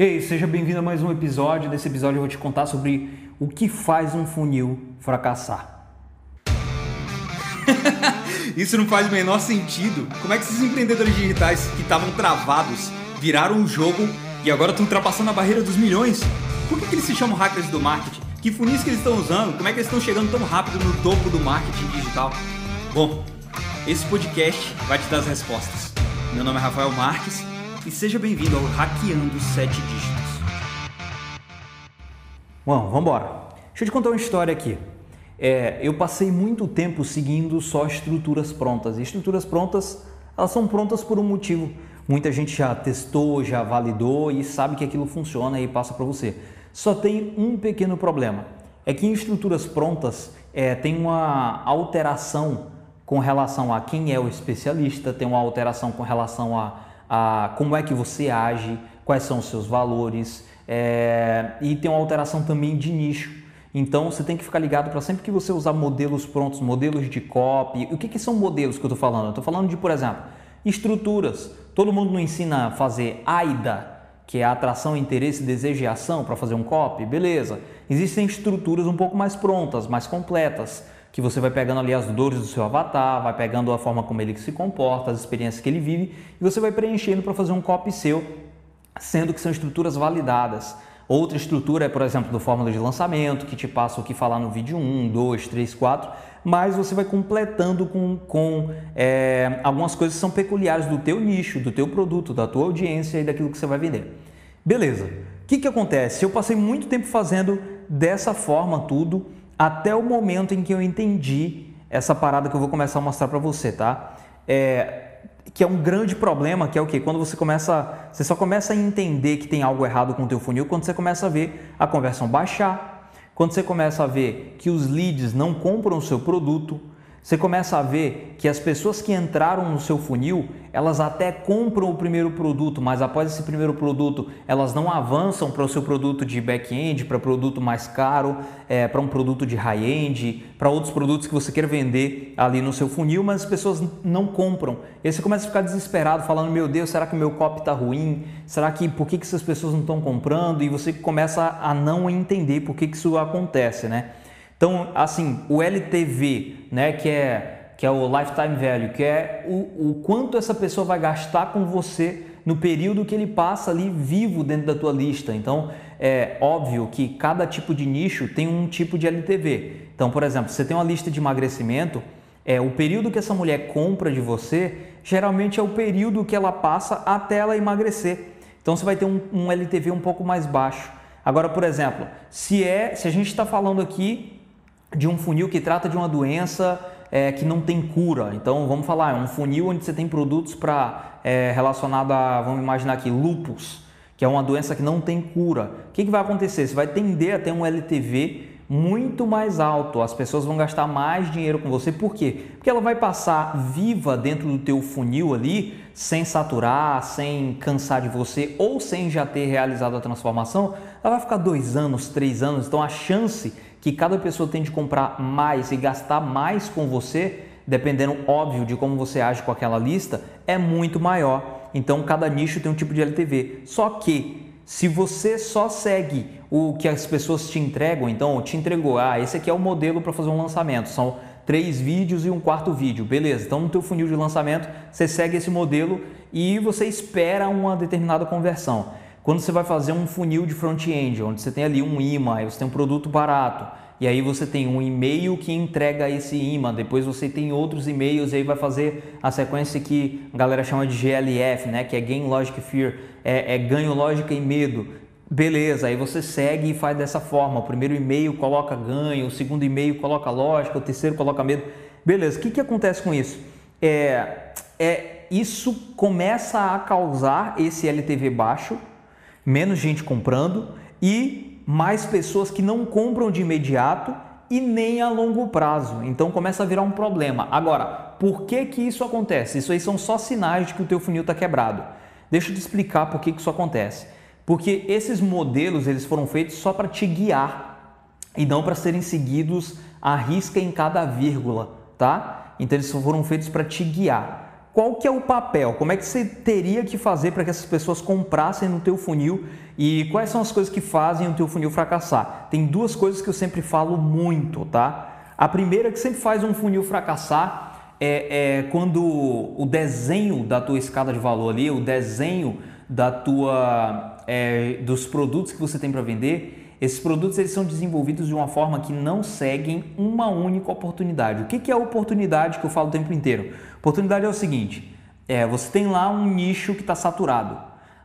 Ei, seja bem-vindo a mais um episódio. Nesse episódio eu vou te contar sobre o que faz um funil fracassar. Isso não faz o menor sentido. Como é que esses empreendedores digitais que estavam travados viraram um jogo e agora estão ultrapassando a barreira dos milhões? Por que, que eles se chamam hackers do marketing? Que funis que eles estão usando? Como é que eles estão chegando tão rápido no topo do marketing digital? Bom, esse podcast vai te dar as respostas. Meu nome é Rafael Marques e seja bem-vindo ao Hackeando 7 Dígitos. Bom, vamos embora. Deixa eu te contar uma história aqui. É, eu passei muito tempo seguindo só estruturas prontas. E estruturas prontas, elas são prontas por um motivo. Muita gente já testou, já validou e sabe que aquilo funciona e passa para você. Só tem um pequeno problema. É que em estruturas prontas é, tem uma alteração com relação a quem é o especialista, tem uma alteração com relação a a como é que você age, quais são os seus valores é, e tem uma alteração também de nicho. Então você tem que ficar ligado para sempre que você usar modelos prontos, modelos de copy. O que, que são modelos que eu estou falando? Eu estou falando de, por exemplo, estruturas. Todo mundo não ensina a fazer AIDA, que é atração, interesse, desejo e ação para fazer um copy, beleza. Existem estruturas um pouco mais prontas, mais completas que você vai pegando ali as dores do seu avatar, vai pegando a forma como ele se comporta, as experiências que ele vive e você vai preenchendo para fazer um copy seu, sendo que são estruturas validadas. Outra estrutura é, por exemplo, do fórmula de lançamento, que te passa o que falar no vídeo 1, 2, 3, 4, mas você vai completando com, com é, algumas coisas que são peculiares do teu nicho, do teu produto, da tua audiência e daquilo que você vai vender. Beleza. O que, que acontece? Eu passei muito tempo fazendo dessa forma tudo, até o momento em que eu entendi essa parada que eu vou começar a mostrar para você, tá? É, que é um grande problema, que é o que? Quando você começa, você só começa a entender que tem algo errado com o teu funil quando você começa a ver a conversão baixar, quando você começa a ver que os leads não compram o seu produto, você começa a ver que as pessoas que entraram no seu funil, elas até compram o primeiro produto, mas após esse primeiro produto, elas não avançam para o seu produto de back-end, para produto mais caro, é, para um produto de high-end, para outros produtos que você quer vender ali no seu funil, mas as pessoas não compram. E aí você começa a ficar desesperado, falando: Meu Deus, será que o meu copy está ruim? Será que por que, que essas pessoas não estão comprando? E você começa a não entender por que, que isso acontece, né? Então, assim, o LTV, né, que é que é o lifetime value, que é o, o quanto essa pessoa vai gastar com você no período que ele passa ali vivo dentro da tua lista. Então, é óbvio que cada tipo de nicho tem um tipo de LTV. Então, por exemplo, você tem uma lista de emagrecimento, é o período que essa mulher compra de você, geralmente é o período que ela passa até ela emagrecer. Então, você vai ter um, um LTV um pouco mais baixo. Agora, por exemplo, se é, se a gente está falando aqui de um funil que trata de uma doença é, que não tem cura. Então vamos falar, é um funil onde você tem produtos para é, relacionado a, vamos imaginar aqui, lupus, que é uma doença que não tem cura. O que, que vai acontecer? Você vai tender a ter um LTV muito mais alto. As pessoas vão gastar mais dinheiro com você. Por quê? Porque ela vai passar viva dentro do teu funil ali, sem saturar, sem cansar de você ou sem já ter realizado a transformação. Ela vai ficar dois anos, três anos. Então a chance que cada pessoa tem de comprar mais e gastar mais com você, dependendo, óbvio, de como você age com aquela lista, é muito maior. Então, cada nicho tem um tipo de LTV. Só que, se você só segue o que as pessoas te entregam, então, te entregou, ah, esse aqui é o modelo para fazer um lançamento, são três vídeos e um quarto vídeo, beleza? Então, no teu funil de lançamento, você segue esse modelo e você espera uma determinada conversão. Quando você vai fazer um funil de front-end, onde você tem ali um imã, você tem um produto barato, e aí você tem um e-mail que entrega esse imã, depois você tem outros e-mails e aí vai fazer a sequência que a galera chama de GLF, né? que é Gain Logic Fear, é, é ganho, lógica e medo. Beleza, aí você segue e faz dessa forma. O primeiro e-mail coloca ganho, o segundo e-mail coloca lógica, o terceiro coloca medo. Beleza, o que, que acontece com isso? É, é, isso começa a causar esse LTV baixo, menos gente comprando e mais pessoas que não compram de imediato e nem a longo prazo. Então começa a virar um problema. Agora, por que que isso acontece? Isso aí são só sinais de que o teu funil está quebrado. Deixa eu te explicar por que, que isso acontece. Porque esses modelos eles foram feitos só para te guiar e não para serem seguidos à risca em cada vírgula, tá? Então eles foram feitos para te guiar. Qual que é o papel? Como é que você teria que fazer para que essas pessoas comprassem no teu funil e quais são as coisas que fazem o teu funil fracassar? Tem duas coisas que eu sempre falo muito, tá? A primeira que sempre faz um funil fracassar é, é quando o desenho da tua escada de valor ali, o desenho da tua é, dos produtos que você tem para vender, esses produtos eles são desenvolvidos de uma forma que não seguem uma única oportunidade. O que, que é a oportunidade que eu falo o tempo inteiro? Oportunidade é o seguinte: é, você tem lá um nicho que está saturado.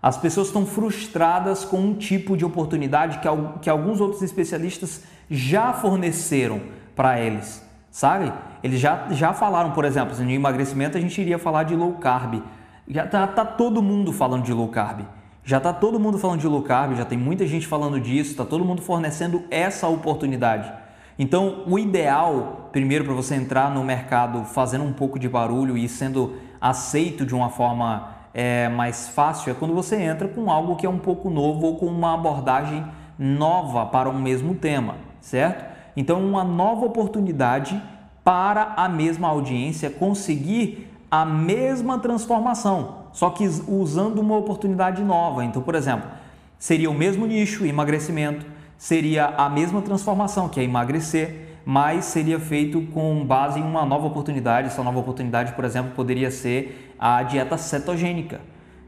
As pessoas estão frustradas com um tipo de oportunidade que, que alguns outros especialistas já forneceram para eles, sabe? Eles já, já falaram, por exemplo, no emagrecimento a gente iria falar de low carb. Já tá, tá todo mundo falando de low carb. Já está todo mundo falando de low carb, já tem muita gente falando disso, está todo mundo fornecendo essa oportunidade. Então, o ideal, primeiro, para você entrar no mercado fazendo um pouco de barulho e sendo aceito de uma forma é, mais fácil, é quando você entra com algo que é um pouco novo ou com uma abordagem nova para um mesmo tema, certo? Então, uma nova oportunidade para a mesma audiência conseguir a mesma transformação, só que usando uma oportunidade nova. Então, por exemplo, seria o mesmo nicho, emagrecimento, seria a mesma transformação, que é emagrecer, mas seria feito com base em uma nova oportunidade. Essa nova oportunidade, por exemplo, poderia ser a dieta cetogênica,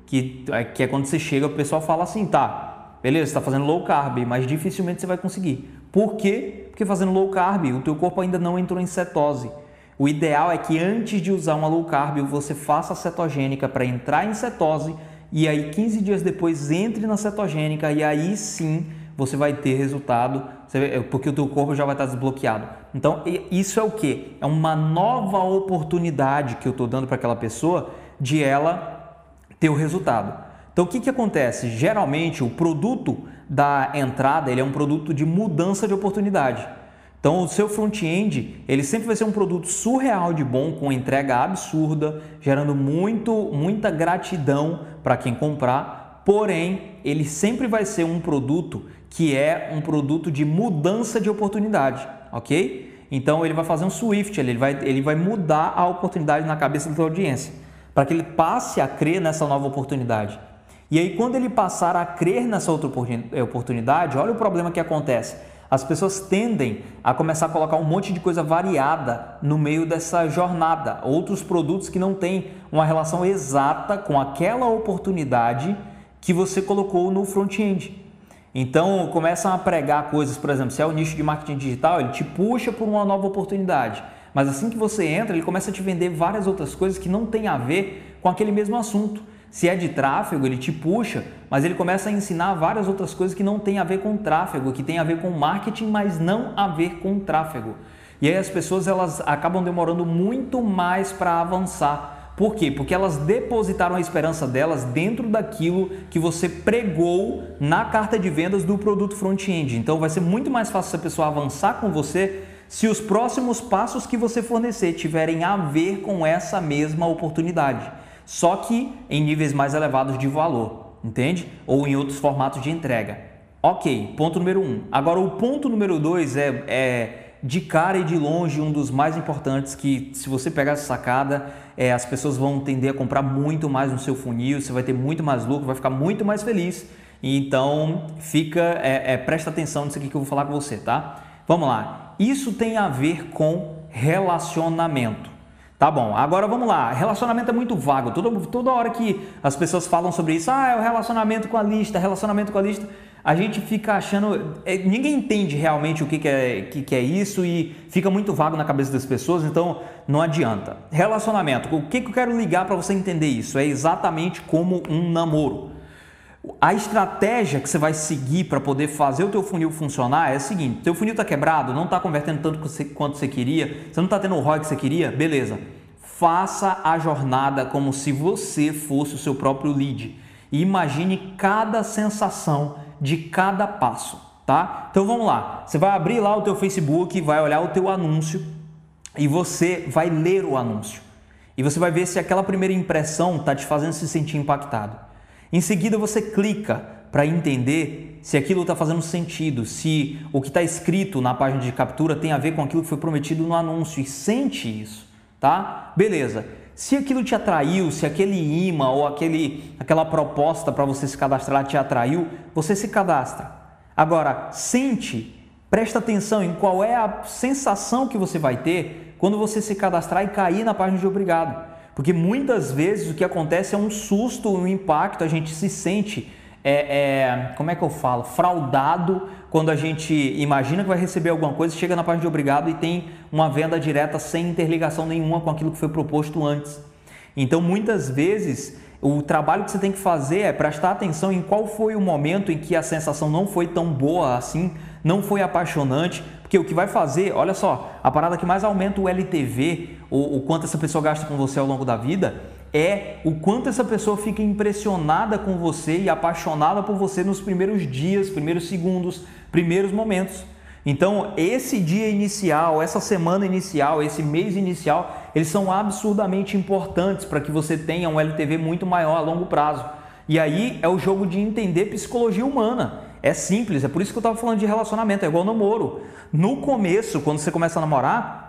que, é, que é quando você chega, o pessoal fala assim, tá, beleza, está fazendo low carb, mas dificilmente você vai conseguir. Por quê? Porque fazendo low carb, o teu corpo ainda não entrou em cetose. O ideal é que antes de usar uma low carb, você faça a cetogênica para entrar em cetose e aí 15 dias depois entre na cetogênica e aí sim você vai ter resultado, é, porque o teu corpo já vai estar desbloqueado. Então, isso é o que? É uma nova oportunidade que eu estou dando para aquela pessoa de ela ter o resultado. Então, o que, que acontece? Geralmente, o produto da entrada ele é um produto de mudança de oportunidade. Então, o seu front-end, ele sempre vai ser um produto surreal de bom, com entrega absurda, gerando muito, muita gratidão para quem comprar. Porém, ele sempre vai ser um produto que é um produto de mudança de oportunidade, ok? Então ele vai fazer um swift, ele vai, ele vai mudar a oportunidade na cabeça da sua audiência, para que ele passe a crer nessa nova oportunidade. E aí, quando ele passar a crer nessa outra oportunidade, olha o problema que acontece. As pessoas tendem a começar a colocar um monte de coisa variada no meio dessa jornada, outros produtos que não têm uma relação exata com aquela oportunidade que você colocou no front-end. Então começam a pregar coisas, por exemplo, se é o nicho de marketing digital, ele te puxa por uma nova oportunidade. Mas assim que você entra, ele começa a te vender várias outras coisas que não têm a ver com aquele mesmo assunto. Se é de tráfego, ele te puxa, mas ele começa a ensinar várias outras coisas que não têm a ver com tráfego, que tem a ver com marketing, mas não a ver com tráfego. E aí as pessoas elas acabam demorando muito mais para avançar por quê? Porque elas depositaram a esperança delas dentro daquilo que você pregou na carta de vendas do produto front-end. Então vai ser muito mais fácil essa pessoa avançar com você se os próximos passos que você fornecer tiverem a ver com essa mesma oportunidade, só que em níveis mais elevados de valor, entende? Ou em outros formatos de entrega. Ok, ponto número um. Agora o ponto número dois é, é de cara e de longe um dos mais importantes que se você pegar essa sacada, é, as pessoas vão tender a comprar muito mais no seu funil, você vai ter muito mais lucro, vai ficar muito mais feliz. Então fica, é, é, presta atenção nisso aqui que eu vou falar com você, tá? Vamos lá. Isso tem a ver com relacionamento. Tá bom, agora vamos lá. Relacionamento é muito vago. Toda, toda hora que as pessoas falam sobre isso, ah, é o relacionamento com a lista, relacionamento com a lista a gente fica achando. É, ninguém entende realmente o que, que, é, que, que é isso e fica muito vago na cabeça das pessoas, então não adianta. Relacionamento, o que, que eu quero ligar para você entender isso? É exatamente como um namoro. A estratégia que você vai seguir para poder fazer o teu funil funcionar é a seguinte: teu funil está quebrado, não está convertendo tanto quanto você queria, você não está tendo o ROI que você queria, beleza. Faça a jornada como se você fosse o seu próprio lead e imagine cada sensação de cada passo, tá? Então vamos lá. Você vai abrir lá o teu Facebook, vai olhar o teu anúncio e você vai ler o anúncio. E você vai ver se aquela primeira impressão está te fazendo se sentir impactado. Em seguida você clica para entender se aquilo está fazendo sentido, se o que está escrito na página de captura tem a ver com aquilo que foi prometido no anúncio e sente isso, tá? Beleza. Se aquilo te atraiu, se aquele imã ou aquele, aquela proposta para você se cadastrar te atraiu, você se cadastra. Agora, sente, presta atenção em qual é a sensação que você vai ter quando você se cadastrar e cair na página de obrigado. Porque muitas vezes o que acontece é um susto, um impacto, a gente se sente, é, é, como é que eu falo, fraudado quando a gente imagina que vai receber alguma coisa, chega na página de obrigado e tem uma venda direta sem interligação nenhuma com aquilo que foi proposto antes. Então muitas vezes o trabalho que você tem que fazer é prestar atenção em qual foi o momento em que a sensação não foi tão boa assim, não foi apaixonante, porque o que vai fazer, olha só, a parada que mais aumenta o LTV, o, o quanto essa pessoa gasta com você ao longo da vida, é o quanto essa pessoa fica impressionada com você e apaixonada por você nos primeiros dias, primeiros segundos, primeiros momentos. Então, esse dia inicial, essa semana inicial, esse mês inicial, eles são absurdamente importantes para que você tenha um LTV muito maior a longo prazo. E aí é o jogo de entender psicologia humana. É simples, é por isso que eu estava falando de relacionamento, é igual namoro. No começo, quando você começa a namorar,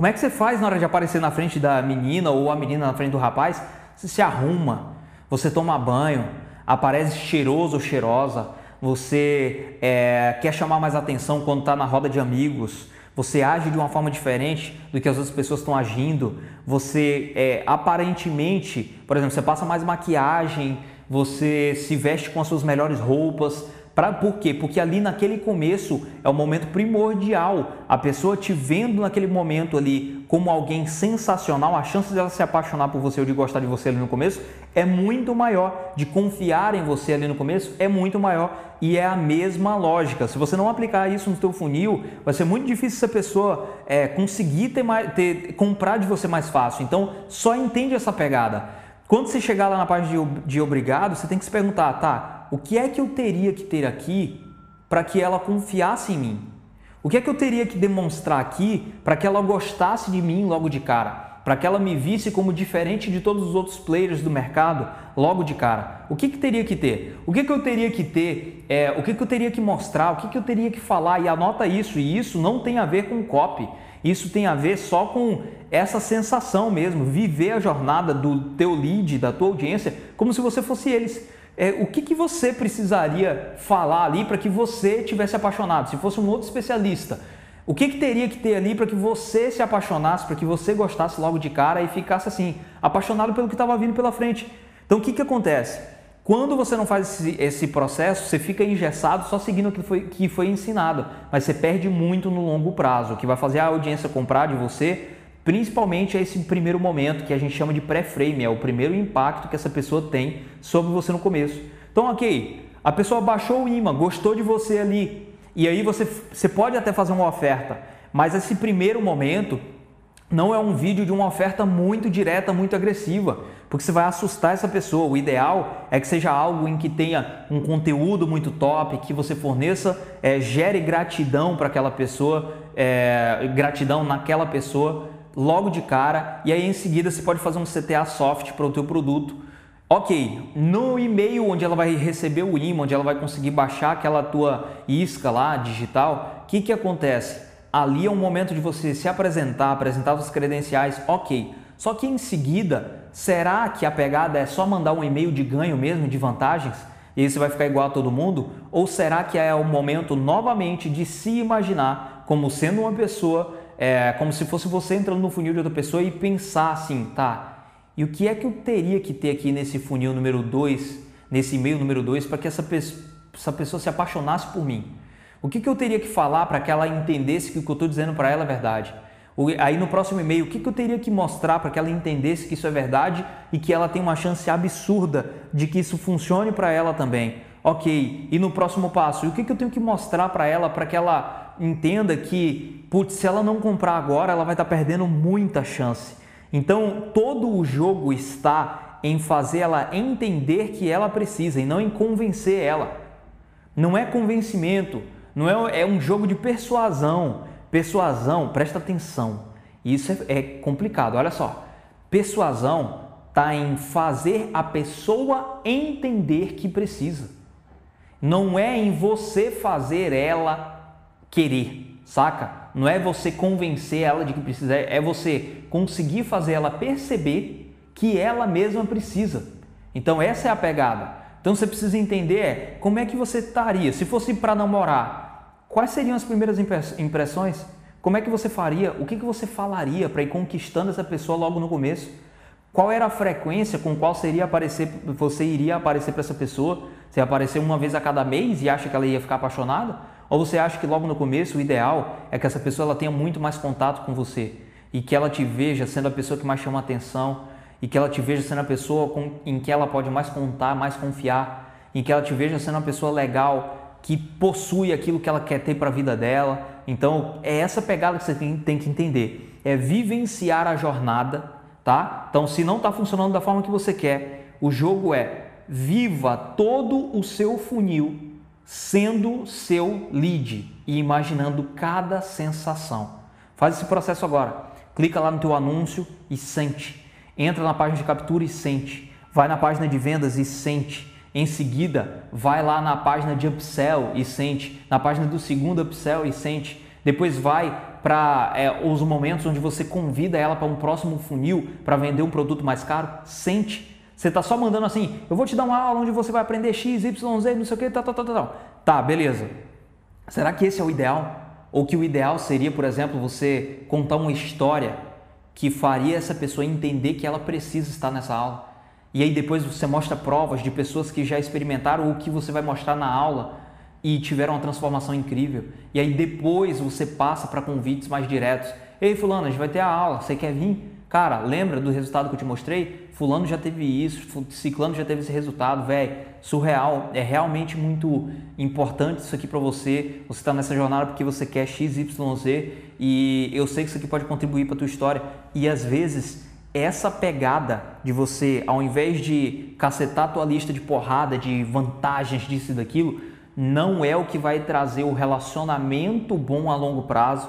como é que você faz na hora de aparecer na frente da menina ou a menina na frente do rapaz? Você se arruma, você toma banho, aparece cheiroso ou cheirosa, você é, quer chamar mais atenção quando está na roda de amigos, você age de uma forma diferente do que as outras pessoas estão agindo, você é, aparentemente, por exemplo, você passa mais maquiagem, você se veste com as suas melhores roupas, Pra, por quê? Porque ali naquele começo é o momento primordial. A pessoa te vendo naquele momento ali como alguém sensacional, a chance dela se apaixonar por você ou de gostar de você ali no começo é muito maior. De confiar em você ali no começo é muito maior. E é a mesma lógica. Se você não aplicar isso no teu funil, vai ser muito difícil essa pessoa é, conseguir ter mais, ter, comprar de você mais fácil. Então, só entende essa pegada. Quando você chegar lá na página de, de obrigado, você tem que se perguntar, tá, o que é que eu teria que ter aqui para que ela confiasse em mim? O que é que eu teria que demonstrar aqui para que ela gostasse de mim logo de cara? Para que ela me visse como diferente de todos os outros players do mercado logo de cara? O que, que teria que ter? O que, que eu teria que ter? É, o que, que eu teria que mostrar? O que, que eu teria que falar? E anota isso, e isso não tem a ver com copy. Isso tem a ver só com essa sensação mesmo, viver a jornada do teu lead, da tua audiência, como se você fosse eles. É, o que, que você precisaria falar ali para que você tivesse apaixonado? Se fosse um outro especialista, o que, que teria que ter ali para que você se apaixonasse, para que você gostasse logo de cara e ficasse assim, apaixonado pelo que estava vindo pela frente? Então o que, que acontece? Quando você não faz esse, esse, processo, você fica engessado só seguindo o que foi, que foi ensinado, mas você perde muito no longo prazo. O que vai fazer a audiência comprar de você, principalmente é esse primeiro momento que a gente chama de pré-frame, é o primeiro impacto que essa pessoa tem sobre você no começo. Então, ok, a pessoa baixou o imã, gostou de você ali, e aí você, você pode até fazer uma oferta, mas esse primeiro momento não é um vídeo de uma oferta muito direta, muito agressiva, porque você vai assustar essa pessoa. O ideal é que seja algo em que tenha um conteúdo muito top, que você forneça, é, gere gratidão para aquela pessoa, é, gratidão naquela pessoa logo de cara, e aí em seguida você pode fazer um CTA soft para o teu produto. Ok, no e-mail onde ela vai receber o imã, onde ela vai conseguir baixar aquela tua isca lá digital, o que, que acontece? ali é um momento de você se apresentar, apresentar os credenciais, ok. Só que em seguida, será que a pegada é só mandar um e-mail de ganho mesmo, de vantagens? E você vai ficar igual a todo mundo? Ou será que é o momento novamente de se imaginar como sendo uma pessoa, é, como se fosse você entrando no funil de outra pessoa e pensar assim, tá? E o que é que eu teria que ter aqui nesse funil número 2, nesse e-mail número 2, para que essa, pe essa pessoa se apaixonasse por mim? O que, que eu teria que falar para que ela entendesse que o que eu estou dizendo para ela é verdade? Aí no próximo e-mail, o que, que eu teria que mostrar para que ela entendesse que isso é verdade e que ela tem uma chance absurda de que isso funcione para ela também? Ok, e no próximo passo, o que, que eu tenho que mostrar para ela para que ela entenda que, putz, se ela não comprar agora, ela vai estar tá perdendo muita chance. Então, todo o jogo está em fazer ela entender que ela precisa e não em convencer ela. Não é convencimento. Não é, é um jogo de persuasão. Persuasão, presta atenção. Isso é, é complicado. Olha só. Persuasão está em fazer a pessoa entender que precisa. Não é em você fazer ela querer, saca? Não é você convencer ela de que precisa, é você conseguir fazer ela perceber que ela mesma precisa. Então essa é a pegada. Então você precisa entender é, como é que você estaria. Se fosse para namorar, quais seriam as primeiras impressões? Como é que você faria? O que, que você falaria para ir conquistando essa pessoa logo no começo? Qual era a frequência com qual seria aparecer, você iria aparecer para essa pessoa? Você ia aparecer uma vez a cada mês e acha que ela ia ficar apaixonada? Ou você acha que logo no começo o ideal é que essa pessoa ela tenha muito mais contato com você e que ela te veja sendo a pessoa que mais chama atenção e que ela te veja sendo a pessoa com, em que ela pode mais contar, mais confiar, em que ela te veja sendo uma pessoa legal que possui aquilo que ela quer ter para a vida dela. Então é essa pegada que você tem, tem que entender, é vivenciar a jornada tá? Então, se não está funcionando da forma que você quer, o jogo é viva todo o seu funil sendo seu lead e imaginando cada sensação. Faz esse processo agora. Clica lá no teu anúncio e sente. Entra na página de captura e sente. Vai na página de vendas e sente. Em seguida, vai lá na página de upsell e sente. Na página do segundo upsell e sente. Depois vai para é, os momentos onde você convida ela para um próximo funil para vender um produto mais caro, sente. Você está só mandando assim, eu vou te dar uma aula onde você vai aprender X, Y, Z, não sei o que, tal, tal, tal, tal. Tá, beleza. Será que esse é o ideal? Ou que o ideal seria, por exemplo, você contar uma história que faria essa pessoa entender que ela precisa estar nessa aula? E aí depois você mostra provas de pessoas que já experimentaram o que você vai mostrar na aula e tiveram uma transformação incrível. E aí depois você passa para convites mais diretos. Ei, fulano, a gente vai ter a aula, você quer vir? Cara, lembra do resultado que eu te mostrei? Fulano já teve isso, ciclano já teve esse resultado, velho. Surreal, é realmente muito importante isso aqui para você. Você está nessa jornada porque você quer X, Y, Z e eu sei que isso aqui pode contribuir para tua história. E às vezes essa pegada de você, ao invés de cacetar tua lista de porrada, de vantagens disso e daquilo, não é o que vai trazer o relacionamento bom a longo prazo.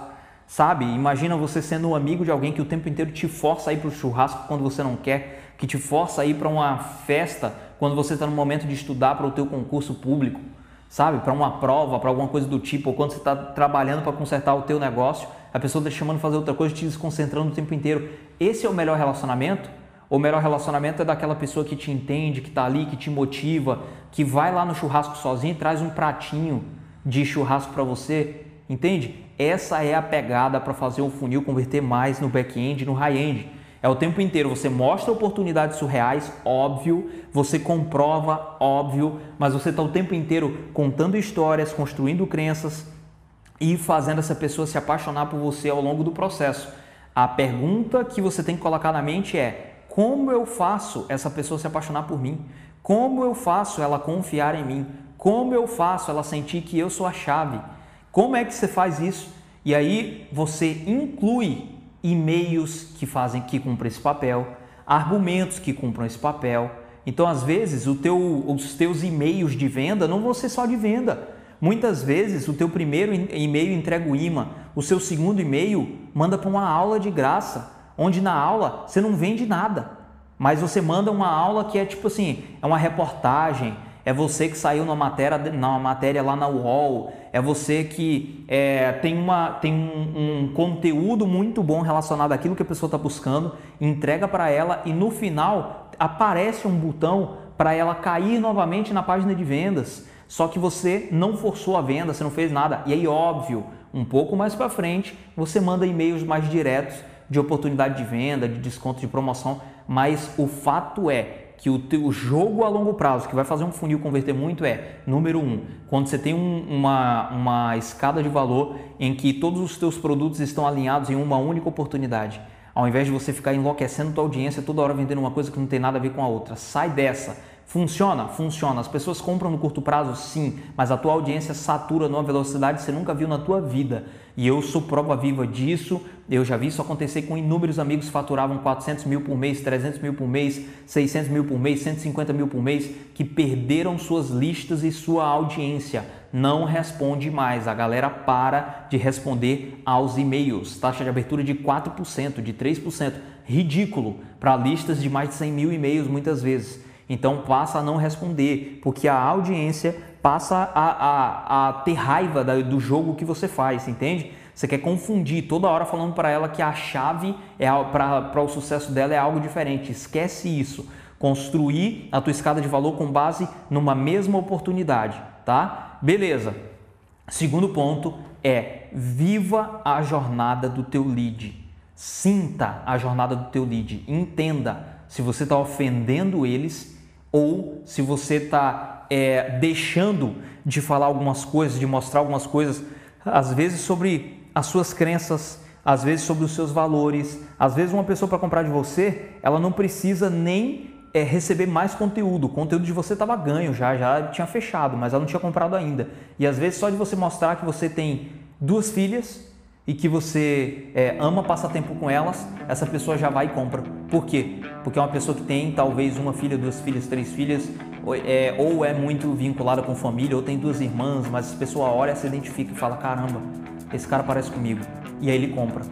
Sabe? Imagina você sendo um amigo de alguém que o tempo inteiro te força a ir para o churrasco quando você não quer, que te força a ir para uma festa quando você está no momento de estudar para o teu concurso público, sabe? Para uma prova, para alguma coisa do tipo, ou quando você está trabalhando para consertar o teu negócio, a pessoa está chamando fazer outra coisa, te desconcentrando o tempo inteiro. Esse é o melhor relacionamento? O melhor relacionamento é daquela pessoa que te entende, que está ali, que te motiva, que vai lá no churrasco sozinho e traz um pratinho de churrasco para você, entende? Essa é a pegada para fazer o funil converter mais no back-end no high-end. É o tempo inteiro, você mostra oportunidades surreais, óbvio, você comprova, óbvio, mas você está o tempo inteiro contando histórias, construindo crenças e fazendo essa pessoa se apaixonar por você ao longo do processo. A pergunta que você tem que colocar na mente é: como eu faço essa pessoa se apaixonar por mim? Como eu faço ela confiar em mim? Como eu faço ela sentir que eu sou a chave? Como é que você faz isso? E aí você inclui e-mails que fazem que cumprem esse papel, argumentos que cumpram esse papel. Então, às vezes, teu, os teus e-mails de venda não vão ser só de venda. Muitas vezes, o teu primeiro e-mail entrega o imã, o seu segundo e-mail manda para uma aula de graça, onde na aula você não vende nada mas você manda uma aula que é tipo assim, é uma reportagem, é você que saiu na matéria, na matéria lá na UOL, é você que é, tem, uma, tem um, um, conteúdo muito bom relacionado àquilo que a pessoa está buscando, entrega para ela e no final aparece um botão para ela cair novamente na página de vendas. Só que você não forçou a venda, você não fez nada. E aí, óbvio, um pouco mais para frente, você manda e-mails mais diretos de oportunidade de venda, de desconto de promoção, mas o fato é que o teu jogo a longo prazo, que vai fazer um funil converter muito, é, número um, quando você tem um, uma, uma escada de valor em que todos os teus produtos estão alinhados em uma única oportunidade. Ao invés de você ficar enlouquecendo tua audiência toda hora vendendo uma coisa que não tem nada a ver com a outra. Sai dessa Funciona? Funciona. As pessoas compram no curto prazo? Sim, mas a tua audiência satura numa velocidade que você nunca viu na tua vida. E eu sou prova viva disso. Eu já vi isso acontecer com inúmeros amigos que faturavam 400 mil por mês, 300 mil por mês, 600 mil por mês, 150 mil por mês, que perderam suas listas e sua audiência. Não responde mais. A galera para de responder aos e-mails. Taxa de abertura de 4%, de 3%. Ridículo para listas de mais de 100 mil e-mails muitas vezes. Então passa a não responder, porque a audiência passa a, a, a ter raiva do jogo que você faz, entende? Você quer confundir toda hora falando para ela que a chave é para o sucesso dela é algo diferente. Esquece isso. Construir a tua escada de valor com base numa mesma oportunidade, tá? Beleza. Segundo ponto é viva a jornada do teu lead. Sinta a jornada do teu lead. Entenda se você está ofendendo eles ou se você está é, deixando de falar algumas coisas, de mostrar algumas coisas, às vezes sobre as suas crenças, às vezes sobre os seus valores. Às vezes uma pessoa para comprar de você, ela não precisa nem é, receber mais conteúdo. O conteúdo de você estava ganho já, já tinha fechado, mas ela não tinha comprado ainda. E às vezes só de você mostrar que você tem duas filhas e que você é, ama passar tempo com elas, essa pessoa já vai e compra. Por quê? Porque é uma pessoa que tem talvez uma filha, duas filhas, três filhas, ou é, ou é muito vinculada com família, ou tem duas irmãs, mas a pessoa olha, se identifica e fala: caramba, esse cara parece comigo. E aí ele compra.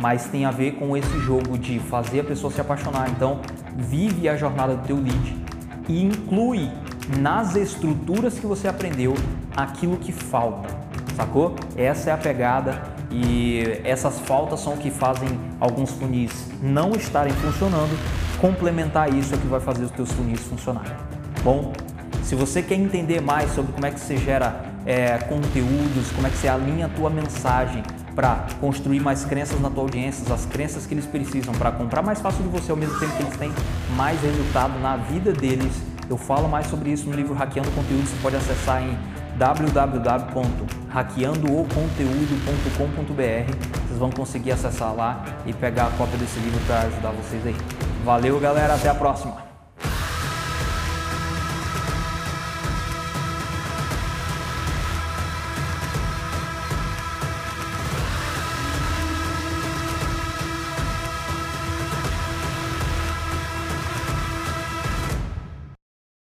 Mas tem a ver com esse jogo de fazer a pessoa se apaixonar. Então, vive a jornada do teu lead e inclui nas estruturas que você aprendeu aquilo que falta, sacou? Essa é a pegada e essas faltas são o que fazem alguns funis não estarem funcionando. Complementar isso é que vai fazer os teus funis funcionarem. Bom, se você quer entender mais sobre como é que você gera é, conteúdos, como é que você alinha a tua mensagem para construir mais crenças na tua audiência, as crenças que eles precisam para comprar mais fácil de você ao mesmo tempo que eles têm mais resultado na vida deles. Eu falo mais sobre isso no livro Hackeando Conteúdo, você pode acessar em www.hackeandooconteúdo.com.br. Vocês vão conseguir acessar lá e pegar a cópia desse livro para ajudar vocês aí. Valeu, galera, até a próxima.